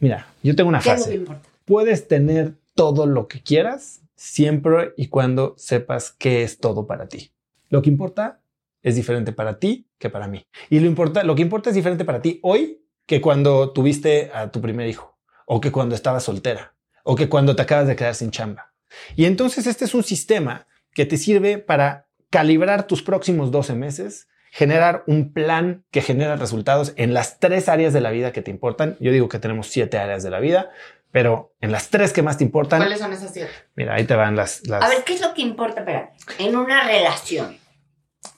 Mira, yo tengo una ¿Qué es lo frase. Puedes tener todo lo que quieras siempre y cuando sepas qué es todo para ti. Lo que importa es diferente para ti que para mí. Y lo, importa, lo que importa es diferente para ti hoy que cuando tuviste a tu primer hijo, o que cuando estabas soltera, o que cuando te acabas de quedar sin chamba. Y entonces este es un sistema que te sirve para calibrar tus próximos 12 meses, generar un plan que genera resultados en las tres áreas de la vida que te importan. Yo digo que tenemos siete áreas de la vida, pero en las tres que más te importan, ¿Cuáles son esas siete? mira, ahí te van las... las A ver, ¿qué es lo que importa para en una relación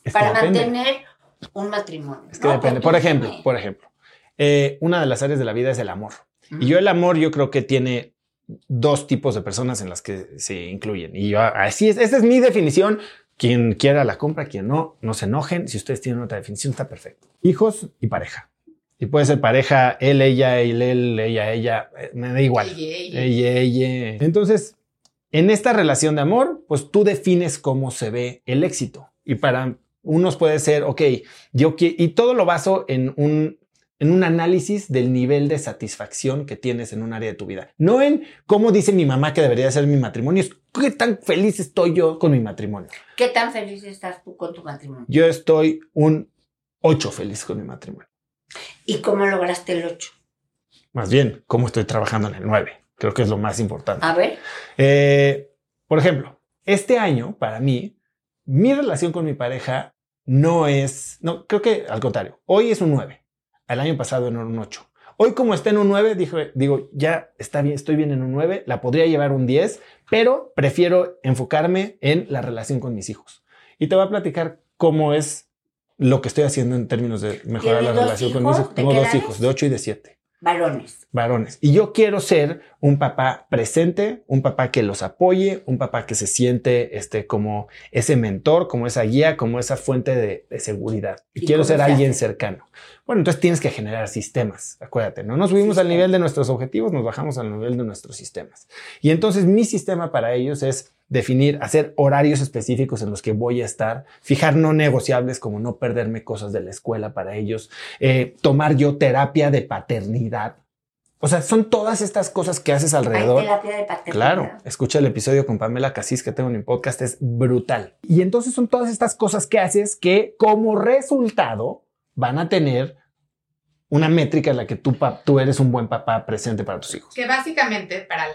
es que para depende. mantener un matrimonio? Es que No, depende. Por ejemplo, por ejemplo, eh, una de las áreas de la vida es el amor. Y yo el amor, yo creo que tiene dos tipos de personas en las que se incluyen. Y yo, así es, esa es mi definición. Quien quiera la compra, quien no, no se enojen. Si ustedes tienen otra definición, está perfecto. Hijos y pareja. Y puede ser pareja, él, ella, él, él, ella, ella, eh, me da igual. Ella, ella. Entonces, en esta relación de amor, pues tú defines cómo se ve el éxito. Y para unos puede ser, ok, yo qui- y todo lo baso en un, en un análisis del nivel de satisfacción que tienes en un área de tu vida. No en cómo dice mi mamá que debería ser mi matrimonio, es qué tan feliz estoy yo con mi matrimonio. ¿Qué tan feliz estás tú con tu matrimonio? Yo estoy un 8 feliz con mi matrimonio. ¿Y cómo lograste el 8? Más bien, cómo estoy trabajando en el 9. Creo que es lo más importante. A ver, Eh, por ejemplo, este año para mí, mi relación con mi pareja no es, no, creo que al contrario, hoy es un 9, el año pasado era un 8. Hoy como está en un 9, dijo, digo, ya está bien, estoy bien en un 9, la podría llevar un 10, pero prefiero enfocarme en la relación con mis hijos. Y te voy a platicar cómo es lo que estoy haciendo en términos de mejorar la ¿Tienes dos relación con mis hijos? hijos. ¿De Tengo dos hijos, de 8 y de 7 varones. varones. Y yo quiero ser un papá presente, un papá que los apoye, un papá que se siente este, como ese mentor, como esa guía, como esa fuente de, de seguridad. Y, ¿Y quiero ser se alguien hace? cercano. Bueno, entonces tienes que generar sistemas. Acuérdate, no nos subimos al nivel de nuestros objetivos, nos bajamos al nivel de nuestros sistemas. Y entonces mi sistema para ellos es definir, hacer horarios específicos en los que voy a estar, fijar no negociables como no perderme cosas de la escuela para ellos, eh, tomar yo terapia de paternidad. O sea, son todas estas cosas que haces Hay alrededor. terapia de paternidad. Claro, escucha el episodio con Pamela Casís que tengo en mi podcast, es brutal. Y entonces son todas estas cosas que haces que como resultado van a tener una métrica en la que tú eres un buen papá presente para tus hijos. Que básicamente, para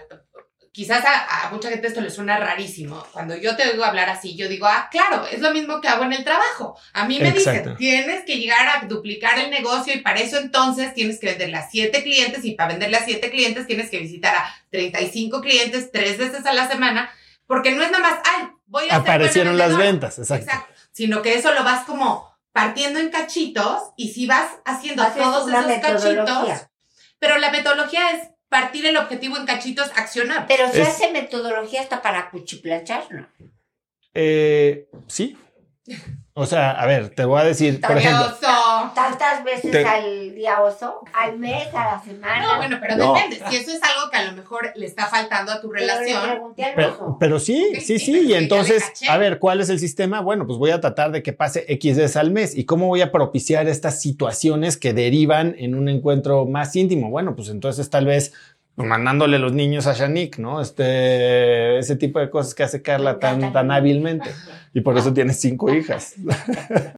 quizás a, a mucha gente esto le suena rarísimo. Cuando yo te oigo hablar así, yo digo, ah, claro, es lo mismo que hago en el trabajo. A mí me Exacto. dicen, tienes que llegar a duplicar el negocio y para eso entonces tienes que venderle a siete clientes y para venderle a siete clientes tienes que visitar a 35 clientes tres veces a la semana, porque no es nada más, ay, voy a Aparecieron buena las vendedora". ventas, exacto. Exacto. Sino que eso lo vas como partiendo en cachitos y si vas haciendo Haces todos esos cachitos, pero la metodología es partir el objetivo en cachitos, accionar. Pero se Es- hace metodología hasta para cuchiplanchar, ¿no? Eh, sí. O sea, a ver, te voy a decir, por ejemplo, veces Te- al día oso, al mes, a la semana. No, bueno, pero No. depende. Si eso es algo que a lo mejor le está faltando a tu Pero le relación, al Pero, oso. pero sí, sí, sí, sí. Y entonces, a ver, ¿cuál es el sistema? Bueno, pues voy a tratar de que pase X veces al mes. ¿Y cómo voy a propiciar estas situaciones que derivan en un encuentro más íntimo? Bueno, pues entonces tal vez mandándole los niños a Shanique, ¿no? Este, ese tipo de cosas que hace Carla tan, tan hábilmente. Y por eso tiene cinco hijas.